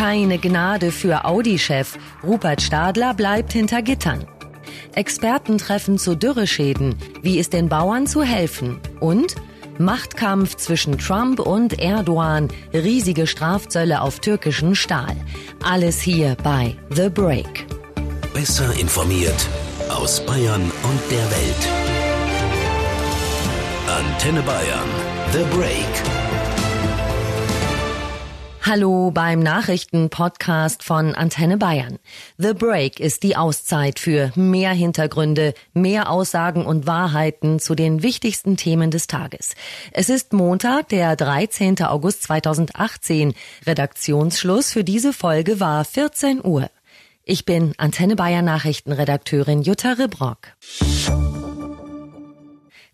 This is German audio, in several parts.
Keine Gnade für Audi-Chef. Rupert Stadler bleibt hinter Gittern. Experten treffen zu Dürreschäden. Wie ist den Bauern zu helfen? Und Machtkampf zwischen Trump und Erdogan. Riesige Strafzölle auf türkischen Stahl. Alles hier bei The Break. Besser informiert aus Bayern und der Welt. Antenne Bayern. The Break. Hallo beim Nachrichtenpodcast von Antenne Bayern. The Break ist die Auszeit für mehr Hintergründe, mehr Aussagen und Wahrheiten zu den wichtigsten Themen des Tages. Es ist Montag, der 13. August 2018. Redaktionsschluss für diese Folge war 14 Uhr. Ich bin Antenne Bayern Nachrichtenredakteurin Jutta Ribrock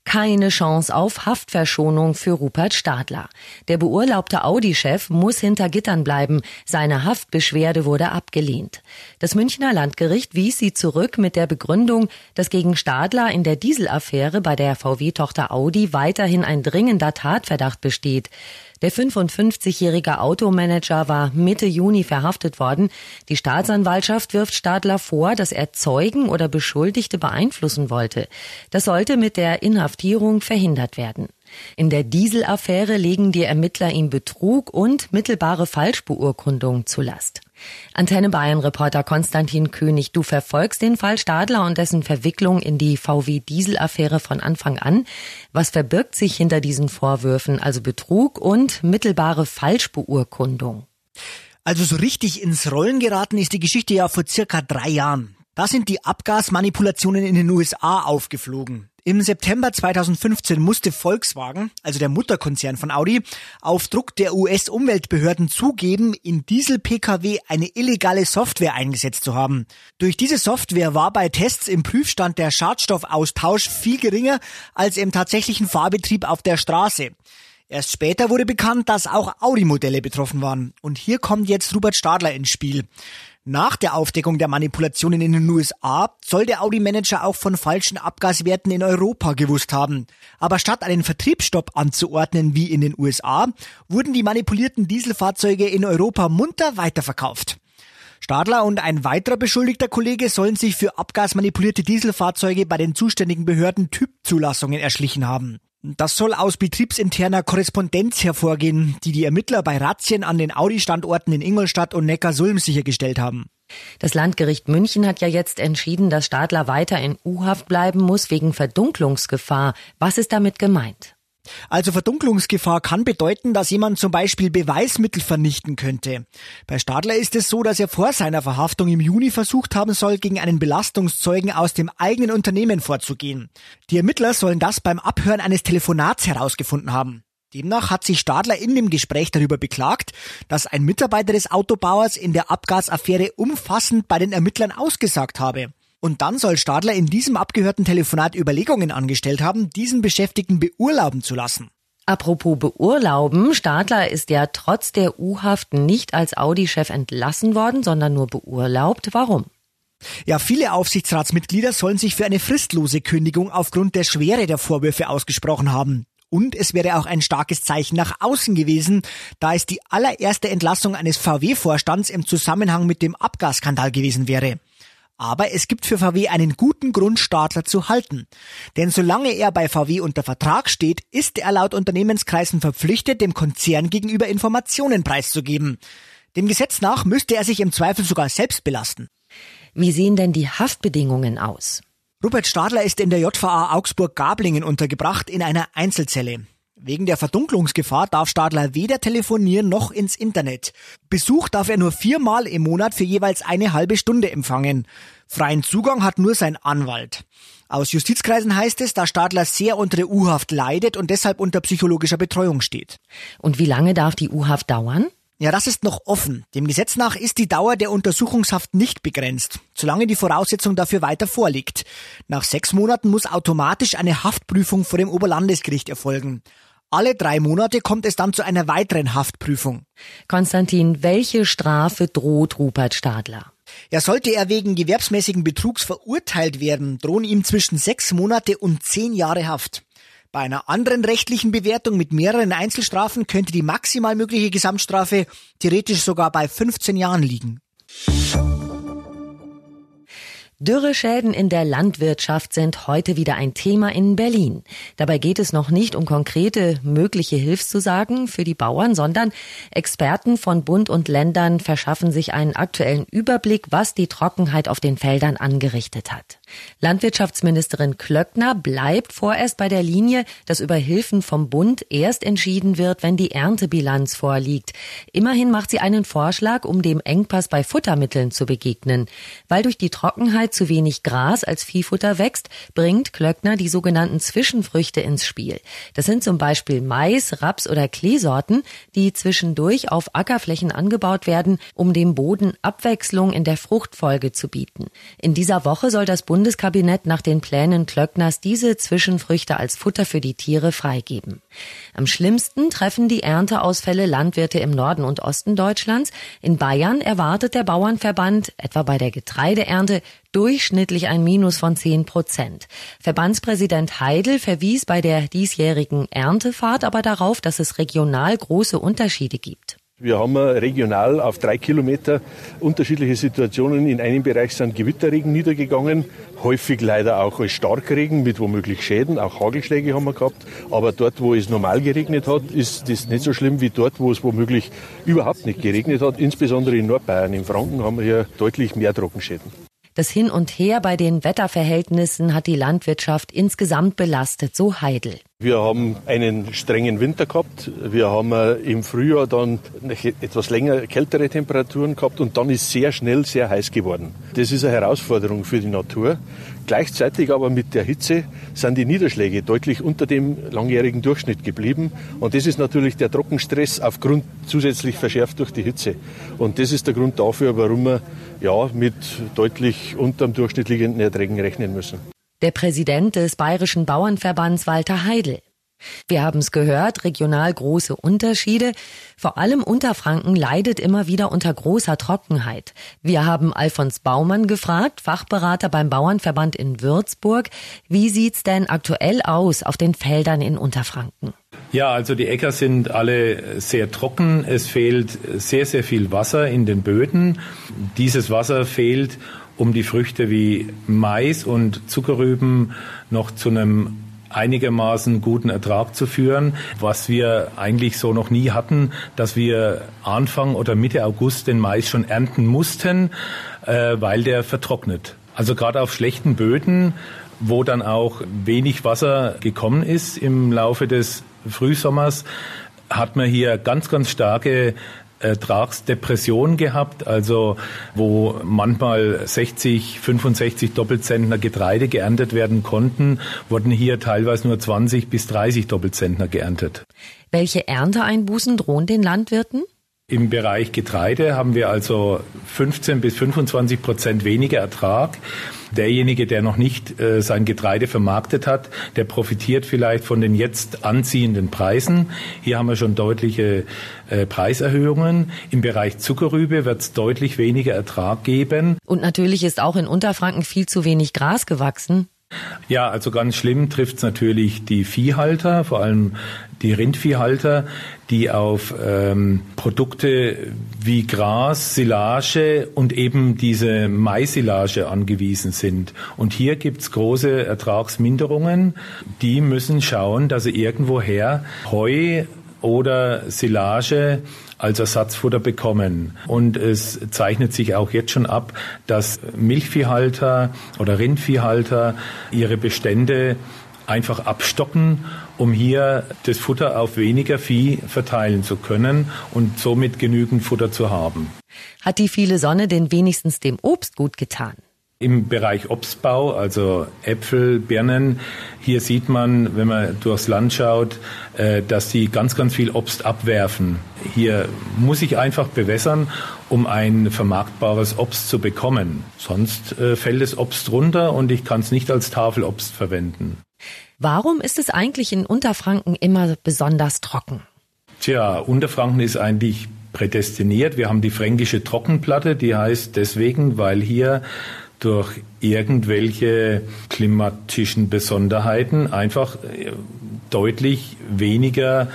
keine Chance auf Haftverschonung für Rupert Stadler. Der beurlaubte Audi-Chef muss hinter Gittern bleiben. Seine Haftbeschwerde wurde abgelehnt. Das Münchner Landgericht wies sie zurück mit der Begründung, dass gegen Stadler in der Dieselaffäre bei der VW-Tochter Audi weiterhin ein dringender Tatverdacht besteht. Der 55-jährige Automanager war Mitte Juni verhaftet worden. Die Staatsanwaltschaft wirft Stadler vor, dass er Zeugen oder Beschuldigte beeinflussen wollte. Das sollte mit der Inhaftierung verhindert werden. In der Dieselaffäre legen die Ermittler ihm Betrug und mittelbare Falschbeurkundung zu Last. Antenne Bayern Reporter Konstantin König, du verfolgst den Fall Stadler und dessen Verwicklung in die VW Diesel-Affäre von Anfang an. Was verbirgt sich hinter diesen Vorwürfen, also Betrug und mittelbare Falschbeurkundung? Also so richtig ins Rollen geraten ist die Geschichte ja vor circa drei Jahren. Da sind die Abgasmanipulationen in den USA aufgeflogen. Im September 2015 musste Volkswagen, also der Mutterkonzern von Audi, auf Druck der US-Umweltbehörden zugeben, in Diesel-Pkw eine illegale Software eingesetzt zu haben. Durch diese Software war bei Tests im Prüfstand der Schadstoffaustausch viel geringer als im tatsächlichen Fahrbetrieb auf der Straße. Erst später wurde bekannt, dass auch Audi-Modelle betroffen waren. Und hier kommt jetzt Robert Stadler ins Spiel. Nach der Aufdeckung der Manipulationen in den USA soll der Audi-Manager auch von falschen Abgaswerten in Europa gewusst haben. Aber statt einen Vertriebsstopp anzuordnen wie in den USA, wurden die manipulierten Dieselfahrzeuge in Europa munter weiterverkauft. Stadler und ein weiterer beschuldigter Kollege sollen sich für abgasmanipulierte Dieselfahrzeuge bei den zuständigen Behörden Typzulassungen erschlichen haben. Das soll aus betriebsinterner Korrespondenz hervorgehen, die die Ermittler bei Razzien an den Audi-Standorten in Ingolstadt und Neckarsulm sichergestellt haben. Das Landgericht München hat ja jetzt entschieden, dass Stadler weiter in U-Haft bleiben muss wegen Verdunklungsgefahr. Was ist damit gemeint? Also Verdunklungsgefahr kann bedeuten, dass jemand zum Beispiel Beweismittel vernichten könnte. Bei Stadler ist es so, dass er vor seiner Verhaftung im Juni versucht haben soll, gegen einen Belastungszeugen aus dem eigenen Unternehmen vorzugehen. Die Ermittler sollen das beim Abhören eines Telefonats herausgefunden haben. Demnach hat sich Stadler in dem Gespräch darüber beklagt, dass ein Mitarbeiter des Autobauers in der Abgasaffäre umfassend bei den Ermittlern ausgesagt habe. Und dann soll Stadler in diesem abgehörten Telefonat Überlegungen angestellt haben, diesen Beschäftigten beurlauben zu lassen. Apropos beurlauben, Stadler ist ja trotz der U-Haft nicht als Audi-Chef entlassen worden, sondern nur beurlaubt. Warum? Ja, viele Aufsichtsratsmitglieder sollen sich für eine fristlose Kündigung aufgrund der Schwere der Vorwürfe ausgesprochen haben. Und es wäre auch ein starkes Zeichen nach außen gewesen, da es die allererste Entlassung eines VW-Vorstands im Zusammenhang mit dem Abgasskandal gewesen wäre. Aber es gibt für VW einen guten Grund, Stadler zu halten. Denn solange er bei VW unter Vertrag steht, ist er laut Unternehmenskreisen verpflichtet, dem Konzern gegenüber Informationen preiszugeben. Dem Gesetz nach müsste er sich im Zweifel sogar selbst belasten. Wie sehen denn die Haftbedingungen aus? Rupert Stadler ist in der JVA Augsburg-Gablingen untergebracht in einer Einzelzelle. Wegen der Verdunklungsgefahr darf Stadler weder telefonieren noch ins Internet. Besuch darf er nur viermal im Monat für jeweils eine halbe Stunde empfangen. Freien Zugang hat nur sein Anwalt. Aus Justizkreisen heißt es, dass Stadler sehr unter der U-Haft leidet und deshalb unter psychologischer Betreuung steht. Und wie lange darf die U-Haft dauern? Ja, das ist noch offen. Dem Gesetz nach ist die Dauer der Untersuchungshaft nicht begrenzt, solange die Voraussetzung dafür weiter vorliegt. Nach sechs Monaten muss automatisch eine Haftprüfung vor dem Oberlandesgericht erfolgen. Alle drei Monate kommt es dann zu einer weiteren Haftprüfung. Konstantin, welche Strafe droht Rupert Stadler? Ja, sollte er wegen gewerbsmäßigen Betrugs verurteilt werden, drohen ihm zwischen sechs Monate und zehn Jahre Haft. Bei einer anderen rechtlichen Bewertung mit mehreren Einzelstrafen könnte die maximal mögliche Gesamtstrafe theoretisch sogar bei 15 Jahren liegen. Dürreschäden in der Landwirtschaft sind heute wieder ein Thema in Berlin. Dabei geht es noch nicht um konkrete mögliche Hilfszusagen für die Bauern, sondern Experten von Bund und Ländern verschaffen sich einen aktuellen Überblick, was die Trockenheit auf den Feldern angerichtet hat. Landwirtschaftsministerin Klöckner bleibt vorerst bei der Linie, dass über Hilfen vom Bund erst entschieden wird, wenn die Erntebilanz vorliegt. Immerhin macht sie einen Vorschlag, um dem Engpass bei Futtermitteln zu begegnen. Weil durch die Trockenheit zu wenig Gras als Viehfutter wächst, bringt Klöckner die sogenannten Zwischenfrüchte ins Spiel. Das sind zum Beispiel Mais, Raps oder Kleesorten, die zwischendurch auf Ackerflächen angebaut werden, um dem Boden Abwechslung in der Fruchtfolge zu bieten. In dieser Woche soll das Bund Bundeskabinett nach den Plänen Klöckners diese Zwischenfrüchte als Futter für die Tiere freigeben. Am schlimmsten treffen die Ernteausfälle Landwirte im Norden und Osten Deutschlands. In Bayern erwartet der Bauernverband etwa bei der Getreideernte durchschnittlich ein Minus von 10 Prozent. Verbandspräsident Heidel verwies bei der diesjährigen Erntefahrt aber darauf, dass es regional große Unterschiede gibt. Wir haben regional auf drei Kilometer unterschiedliche Situationen. In einem Bereich sind Gewitterregen niedergegangen, häufig leider auch als Starkregen mit womöglich Schäden, auch Hagelschläge haben wir gehabt. Aber dort, wo es normal geregnet hat, ist das nicht so schlimm wie dort, wo es womöglich überhaupt nicht geregnet hat. Insbesondere in Nordbayern, in Franken haben wir hier deutlich mehr Trockenschäden. Das Hin und Her bei den Wetterverhältnissen hat die Landwirtschaft insgesamt belastet, so Heidel. Wir haben einen strengen Winter gehabt. Wir haben äh, im Frühjahr dann etwas länger kältere Temperaturen gehabt und dann ist sehr schnell sehr heiß geworden. Das ist eine Herausforderung für die Natur. Gleichzeitig aber mit der Hitze sind die Niederschläge deutlich unter dem langjährigen Durchschnitt geblieben. Und das ist natürlich der Trockenstress aufgrund zusätzlich verschärft durch die Hitze. Und das ist der Grund dafür, warum wir ja, mit deutlich unterm Durchschnitt liegenden Erträgen rechnen müssen der Präsident des Bayerischen Bauernverbands Walter Heidel. Wir haben es gehört, regional große Unterschiede. Vor allem Unterfranken leidet immer wieder unter großer Trockenheit. Wir haben Alfons Baumann gefragt, Fachberater beim Bauernverband in Würzburg. Wie sieht's denn aktuell aus auf den Feldern in Unterfranken? Ja, also die Äcker sind alle sehr trocken. Es fehlt sehr, sehr viel Wasser in den Böden. Dieses Wasser fehlt um die Früchte wie Mais und Zuckerrüben noch zu einem einigermaßen guten Ertrag zu führen, was wir eigentlich so noch nie hatten, dass wir Anfang oder Mitte August den Mais schon ernten mussten, äh, weil der vertrocknet. Also gerade auf schlechten Böden, wo dann auch wenig Wasser gekommen ist im Laufe des Frühsommers, hat man hier ganz, ganz starke Ertragsdepression gehabt, also wo manchmal 60, 65 Doppelzentner Getreide geerntet werden konnten, wurden hier teilweise nur 20 bis 30 Doppelzentner geerntet. Welche Ernteeinbußen drohen den Landwirten? Im Bereich Getreide haben wir also 15 bis 25 Prozent weniger Ertrag. Derjenige, der noch nicht äh, sein Getreide vermarktet hat, der profitiert vielleicht von den jetzt anziehenden Preisen. Hier haben wir schon deutliche äh, Preiserhöhungen. Im Bereich Zuckerrübe wird es deutlich weniger Ertrag geben. Und natürlich ist auch in Unterfranken viel zu wenig Gras gewachsen. Ja, also ganz schlimm trifft es natürlich die Viehhalter, vor allem die Rindviehhalter, die auf ähm, Produkte wie Gras, Silage und eben diese Maisilage angewiesen sind. Und hier gibt's große Ertragsminderungen. Die müssen schauen, dass sie irgendwoher Heu oder Silage als Ersatzfutter bekommen. Und es zeichnet sich auch jetzt schon ab, dass Milchviehhalter oder Rindviehhalter ihre Bestände einfach abstocken, um hier das Futter auf weniger Vieh verteilen zu können und somit genügend Futter zu haben. Hat die viele Sonne denn wenigstens dem Obst gut getan? Im Bereich Obstbau, also Äpfel, Birnen, hier sieht man, wenn man durchs Land schaut, äh, dass die ganz, ganz viel Obst abwerfen. Hier muss ich einfach bewässern, um ein vermarktbares Obst zu bekommen. Sonst äh, fällt das Obst runter und ich kann es nicht als Tafelobst verwenden. Warum ist es eigentlich in Unterfranken immer besonders trocken? Tja, Unterfranken ist eigentlich prädestiniert. Wir haben die fränkische Trockenplatte, die heißt deswegen, weil hier durch irgendwelche klimatischen Besonderheiten einfach äh, deutlich weniger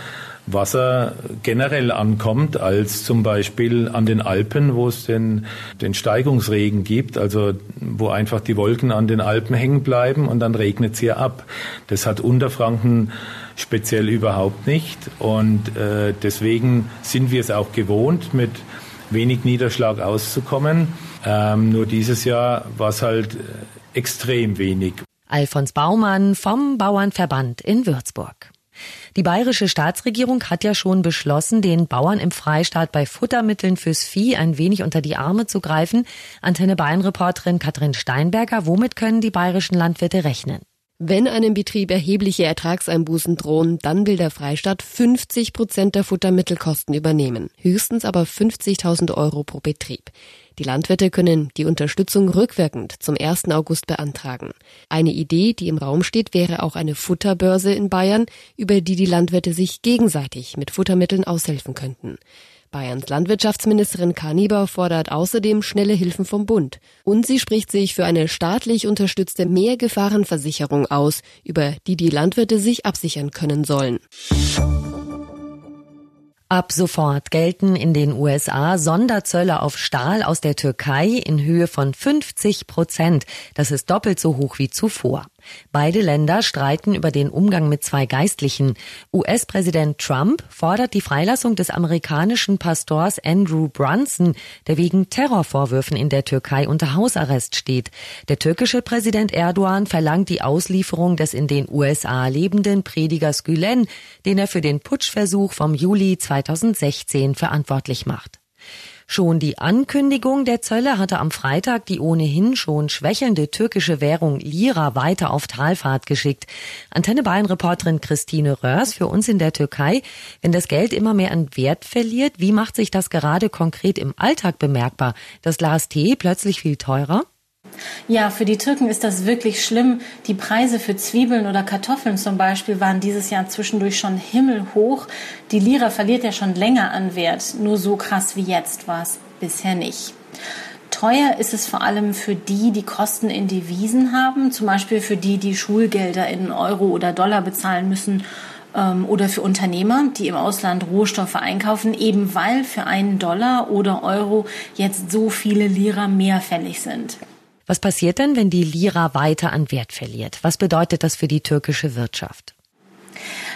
Wasser generell ankommt, als zum Beispiel an den Alpen, wo es den, den Steigungsregen gibt, also wo einfach die Wolken an den Alpen hängen bleiben und dann regnet es hier ab. Das hat Unterfranken speziell überhaupt nicht und äh, deswegen sind wir es auch gewohnt, mit wenig Niederschlag auszukommen. Ähm, nur dieses Jahr war es halt äh, extrem wenig. Alfons Baumann vom Bauernverband in Würzburg. Die bayerische Staatsregierung hat ja schon beschlossen, den Bauern im Freistaat bei Futtermitteln fürs Vieh ein wenig unter die Arme zu greifen. Antenne Bayern-Reporterin Katrin Steinberger, womit können die bayerischen Landwirte rechnen? Wenn einem Betrieb erhebliche Ertragseinbußen drohen, dann will der Freistaat 50 Prozent der Futtermittelkosten übernehmen, höchstens aber 50.000 Euro pro Betrieb. Die Landwirte können die Unterstützung rückwirkend zum 1. August beantragen. Eine Idee, die im Raum steht, wäre auch eine Futterbörse in Bayern, über die die Landwirte sich gegenseitig mit Futtermitteln aushelfen könnten. Bayerns Landwirtschaftsministerin Kaniber fordert außerdem schnelle Hilfen vom Bund. Und sie spricht sich für eine staatlich unterstützte Mehrgefahrenversicherung aus, über die die Landwirte sich absichern können sollen. Ab sofort gelten in den USA Sonderzölle auf Stahl aus der Türkei in Höhe von 50 Prozent. Das ist doppelt so hoch wie zuvor. Beide Länder streiten über den Umgang mit zwei Geistlichen. US-Präsident Trump fordert die Freilassung des amerikanischen Pastors Andrew Brunson, der wegen Terrorvorwürfen in der Türkei unter Hausarrest steht. Der türkische Präsident Erdogan verlangt die Auslieferung des in den USA lebenden Predigers Gülen, den er für den Putschversuch vom Juli 2016 verantwortlich macht. Schon die Ankündigung der Zölle hatte am Freitag die ohnehin schon schwächelnde türkische Währung Lira weiter auf Talfahrt geschickt. Antenne Bayern Reporterin Christine Röhrs für uns in der Türkei. Wenn das Geld immer mehr an Wert verliert, wie macht sich das gerade konkret im Alltag bemerkbar? Das Glas Tee plötzlich viel teurer? Ja, für die Türken ist das wirklich schlimm. Die Preise für Zwiebeln oder Kartoffeln zum Beispiel waren dieses Jahr zwischendurch schon himmelhoch. Die Lira verliert ja schon länger an Wert. Nur so krass wie jetzt war es bisher nicht. Teuer ist es vor allem für die, die Kosten in Devisen haben, zum Beispiel für die, die Schulgelder in Euro oder Dollar bezahlen müssen ähm, oder für Unternehmer, die im Ausland Rohstoffe einkaufen, eben weil für einen Dollar oder Euro jetzt so viele Lira mehr fällig sind. Was passiert denn, wenn die Lira weiter an Wert verliert? Was bedeutet das für die türkische Wirtschaft?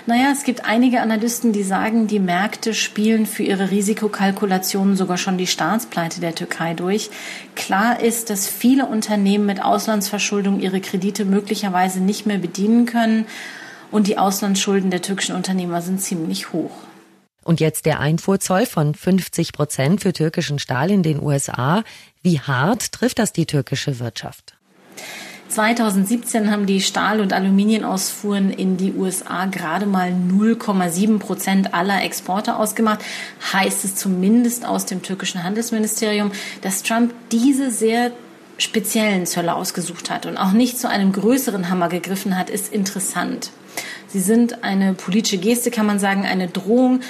Naja, es gibt einige Analysten, die sagen, die Märkte spielen für ihre Risikokalkulationen sogar schon die Staatspleite der Türkei durch. Klar ist, dass viele Unternehmen mit Auslandsverschuldung ihre Kredite möglicherweise nicht mehr bedienen können und die Auslandsschulden der türkischen Unternehmer sind ziemlich hoch. Und jetzt der Einfuhrzoll von 50 Prozent für türkischen Stahl in den USA. Wie hart trifft das die türkische Wirtschaft? 2017 haben die Stahl- und Aluminienausfuhren in die USA gerade mal 0,7 Prozent aller Exporte ausgemacht. Heißt es zumindest aus dem türkischen Handelsministerium, dass Trump diese sehr speziellen Zölle ausgesucht hat und auch nicht zu einem größeren Hammer gegriffen hat, ist interessant. Sie sind eine politische Geste, kann man sagen, eine Drohung.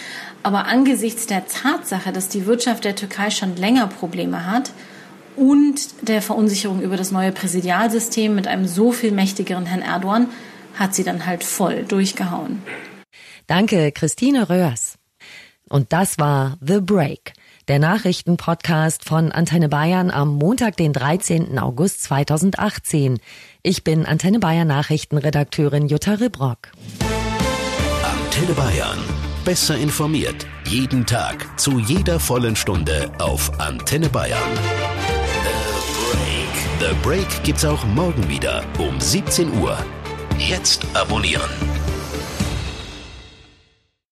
Aber angesichts der Tatsache, dass die Wirtschaft der Türkei schon länger Probleme hat und der Verunsicherung über das neue Präsidialsystem mit einem so viel mächtigeren Herrn Erdogan, hat sie dann halt voll durchgehauen. Danke, Christine Röhrs. Und das war The Break der Nachrichtenpodcast von Antenne Bayern am Montag, den 13. August 2018. Ich bin Antenne Bayern Nachrichtenredakteurin Jutta Ribrock. Antenne Bayern. Besser informiert. Jeden Tag. Zu jeder vollen Stunde auf Antenne Bayern. The Break. The Break gibt's auch morgen wieder um 17 Uhr. Jetzt abonnieren.